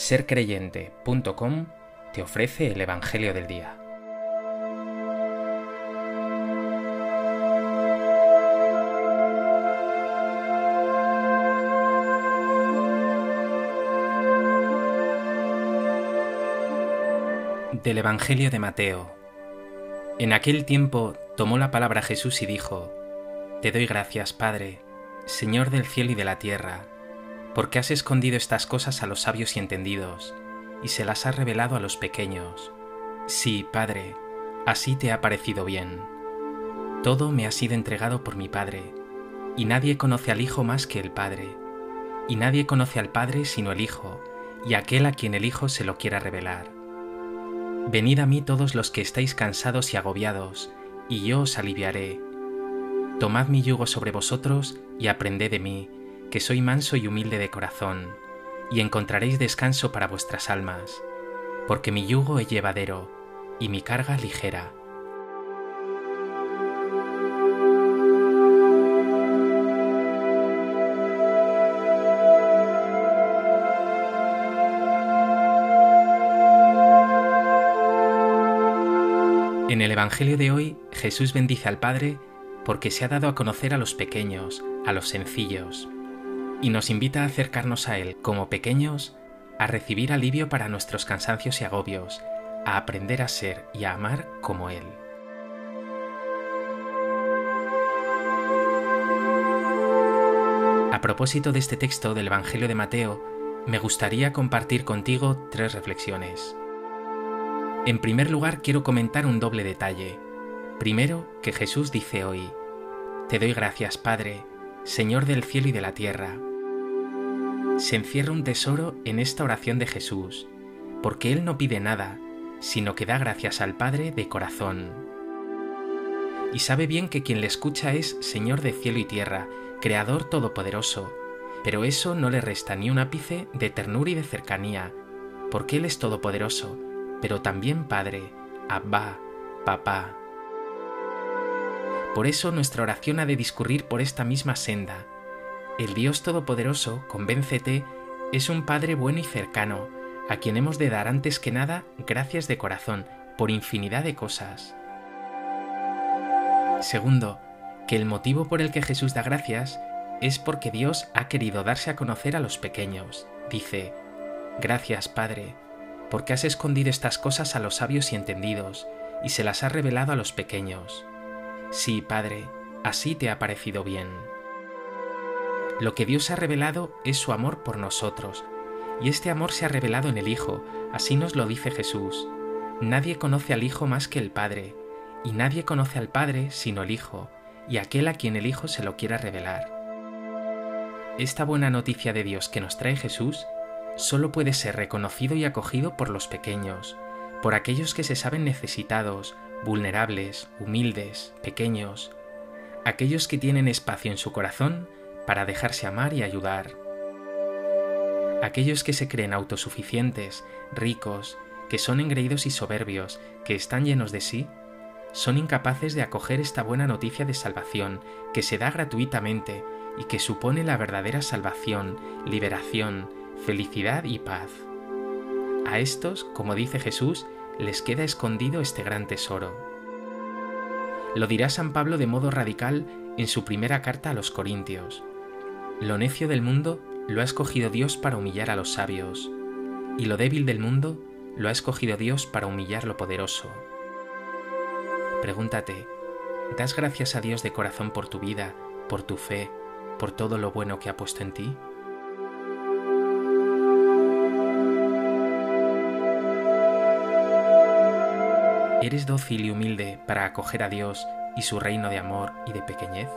sercreyente.com te ofrece el Evangelio del Día. Del Evangelio de Mateo. En aquel tiempo tomó la palabra Jesús y dijo, Te doy gracias, Padre, Señor del cielo y de la tierra, porque has escondido estas cosas a los sabios y entendidos, y se las has revelado a los pequeños. Sí, Padre, así te ha parecido bien. Todo me ha sido entregado por mi Padre, y nadie conoce al Hijo más que el Padre, y nadie conoce al Padre sino el Hijo, y aquel a quien el Hijo se lo quiera revelar. Venid a mí todos los que estáis cansados y agobiados, y yo os aliviaré. Tomad mi yugo sobre vosotros y aprended de mí, que soy manso y humilde de corazón, y encontraréis descanso para vuestras almas, porque mi yugo es llevadero y mi carga ligera. En el Evangelio de hoy, Jesús bendice al Padre porque se ha dado a conocer a los pequeños, a los sencillos, y nos invita a acercarnos a Él como pequeños, a recibir alivio para nuestros cansancios y agobios, a aprender a ser y a amar como Él. A propósito de este texto del Evangelio de Mateo, me gustaría compartir contigo tres reflexiones. En primer lugar, quiero comentar un doble detalle. Primero, que Jesús dice hoy, Te doy gracias, Padre, Señor del cielo y de la tierra. Se encierra un tesoro en esta oración de Jesús, porque Él no pide nada, sino que da gracias al Padre de corazón. Y sabe bien que quien le escucha es Señor de cielo y tierra, Creador todopoderoso, pero eso no le resta ni un ápice de ternura y de cercanía, porque Él es todopoderoso, pero también Padre, Abba, Papá. Por eso nuestra oración ha de discurrir por esta misma senda. El Dios Todopoderoso, convéncete, es un Padre bueno y cercano, a quien hemos de dar antes que nada gracias de corazón, por infinidad de cosas. Segundo, que el motivo por el que Jesús da gracias es porque Dios ha querido darse a conocer a los pequeños. Dice, Gracias, Padre, porque has escondido estas cosas a los sabios y entendidos, y se las has revelado a los pequeños. Sí, Padre, así te ha parecido bien. Lo que Dios ha revelado es su amor por nosotros, y este amor se ha revelado en el Hijo, así nos lo dice Jesús. Nadie conoce al Hijo más que el Padre, y nadie conoce al Padre sino el Hijo, y aquel a quien el Hijo se lo quiera revelar. Esta buena noticia de Dios que nos trae Jesús solo puede ser reconocido y acogido por los pequeños, por aquellos que se saben necesitados, vulnerables, humildes, pequeños, aquellos que tienen espacio en su corazón para dejarse amar y ayudar, aquellos que se creen autosuficientes, ricos, que son engreídos y soberbios, que están llenos de sí, son incapaces de acoger esta buena noticia de salvación que se da gratuitamente y que supone la verdadera salvación, liberación, felicidad y paz. A estos, como dice Jesús, les queda escondido este gran tesoro. Lo dirá San Pablo de modo radical en su primera carta a los Corintios. Lo necio del mundo lo ha escogido Dios para humillar a los sabios, y lo débil del mundo lo ha escogido Dios para humillar lo poderoso. Pregúntate, ¿das gracias a Dios de corazón por tu vida, por tu fe, por todo lo bueno que ha puesto en ti? ¿Eres dócil y humilde para acoger a Dios y su reino de amor y de pequeñez?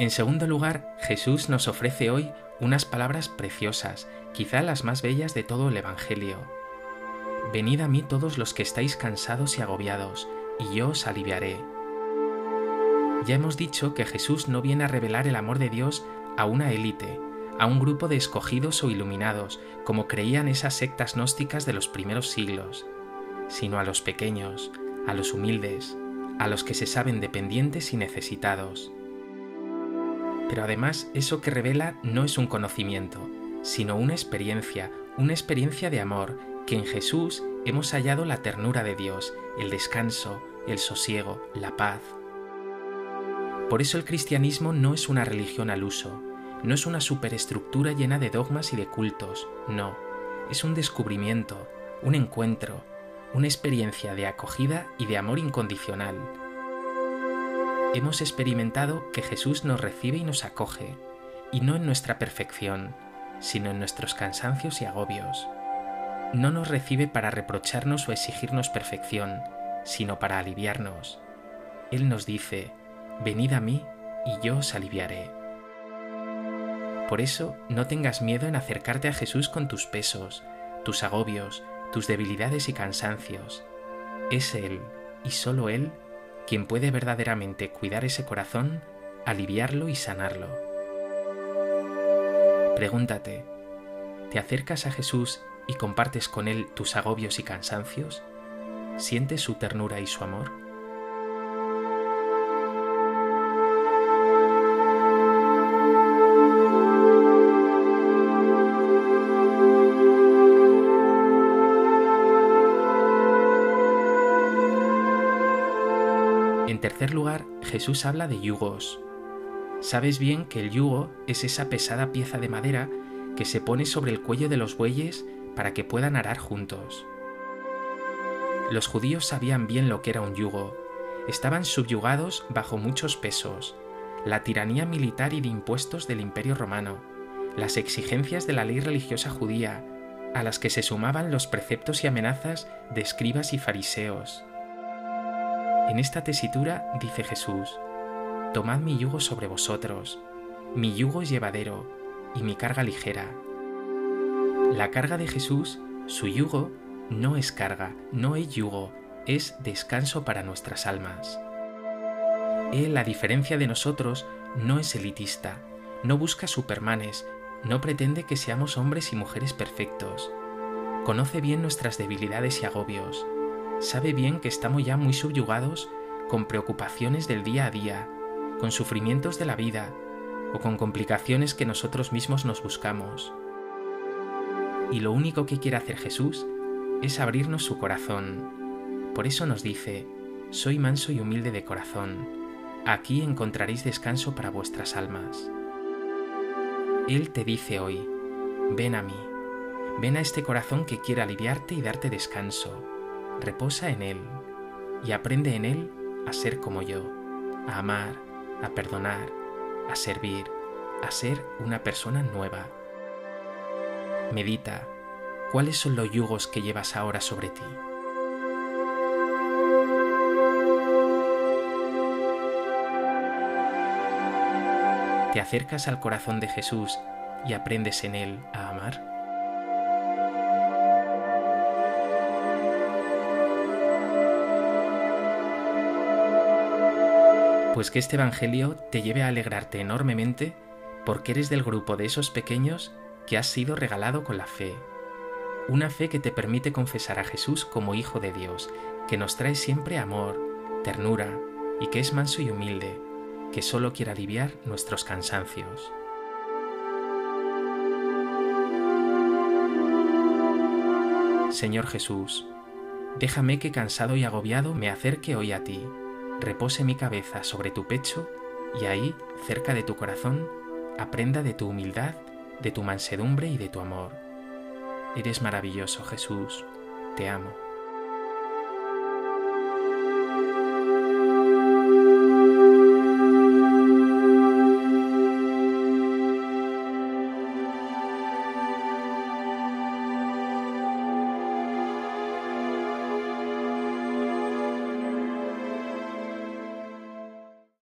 En segundo lugar, Jesús nos ofrece hoy unas palabras preciosas, quizá las más bellas de todo el Evangelio. Venid a mí todos los que estáis cansados y agobiados, y yo os aliviaré. Ya hemos dicho que Jesús no viene a revelar el amor de Dios a una élite, a un grupo de escogidos o iluminados, como creían esas sectas gnósticas de los primeros siglos, sino a los pequeños, a los humildes, a los que se saben dependientes y necesitados. Pero además eso que revela no es un conocimiento, sino una experiencia, una experiencia de amor, que en Jesús hemos hallado la ternura de Dios, el descanso, el sosiego, la paz. Por eso el cristianismo no es una religión al uso, no es una superestructura llena de dogmas y de cultos, no, es un descubrimiento, un encuentro, una experiencia de acogida y de amor incondicional. Hemos experimentado que Jesús nos recibe y nos acoge, y no en nuestra perfección, sino en nuestros cansancios y agobios. No nos recibe para reprocharnos o exigirnos perfección, sino para aliviarnos. Él nos dice, venid a mí y yo os aliviaré. Por eso no tengas miedo en acercarte a Jesús con tus pesos, tus agobios, tus debilidades y cansancios. Es Él, y solo Él, quien puede verdaderamente cuidar ese corazón, aliviarlo y sanarlo. Pregúntate, ¿te acercas a Jesús y compartes con Él tus agobios y cansancios? ¿Sientes su ternura y su amor? En tercer lugar, Jesús habla de yugos. Sabes bien que el yugo es esa pesada pieza de madera que se pone sobre el cuello de los bueyes para que puedan arar juntos. Los judíos sabían bien lo que era un yugo. Estaban subyugados bajo muchos pesos, la tiranía militar y de impuestos del imperio romano, las exigencias de la ley religiosa judía, a las que se sumaban los preceptos y amenazas de escribas y fariseos. En esta tesitura dice Jesús, Tomad mi yugo sobre vosotros, mi yugo es llevadero y mi carga ligera. La carga de Jesús, su yugo, no es carga, no es yugo, es descanso para nuestras almas. Él, a diferencia de nosotros, no es elitista, no busca supermanes, no pretende que seamos hombres y mujeres perfectos. Conoce bien nuestras debilidades y agobios, sabe bien que estamos ya muy subyugados con preocupaciones del día a día, con sufrimientos de la vida o con complicaciones que nosotros mismos nos buscamos. Y lo único que quiere hacer Jesús es abrirnos su corazón. Por eso nos dice, soy manso y humilde de corazón, aquí encontraréis descanso para vuestras almas. Él te dice hoy, ven a mí, ven a este corazón que quiere aliviarte y darte descanso reposa en Él y aprende en Él a ser como yo, a amar, a perdonar, a servir, a ser una persona nueva. Medita, ¿cuáles son los yugos que llevas ahora sobre ti? ¿Te acercas al corazón de Jesús y aprendes en Él a amar? Pues que este Evangelio te lleve a alegrarte enormemente porque eres del grupo de esos pequeños que has sido regalado con la fe. Una fe que te permite confesar a Jesús como Hijo de Dios, que nos trae siempre amor, ternura y que es manso y humilde, que solo quiere aliviar nuestros cansancios. Señor Jesús, déjame que cansado y agobiado me acerque hoy a ti repose mi cabeza sobre tu pecho y ahí, cerca de tu corazón, aprenda de tu humildad, de tu mansedumbre y de tu amor. Eres maravilloso, Jesús. Te amo.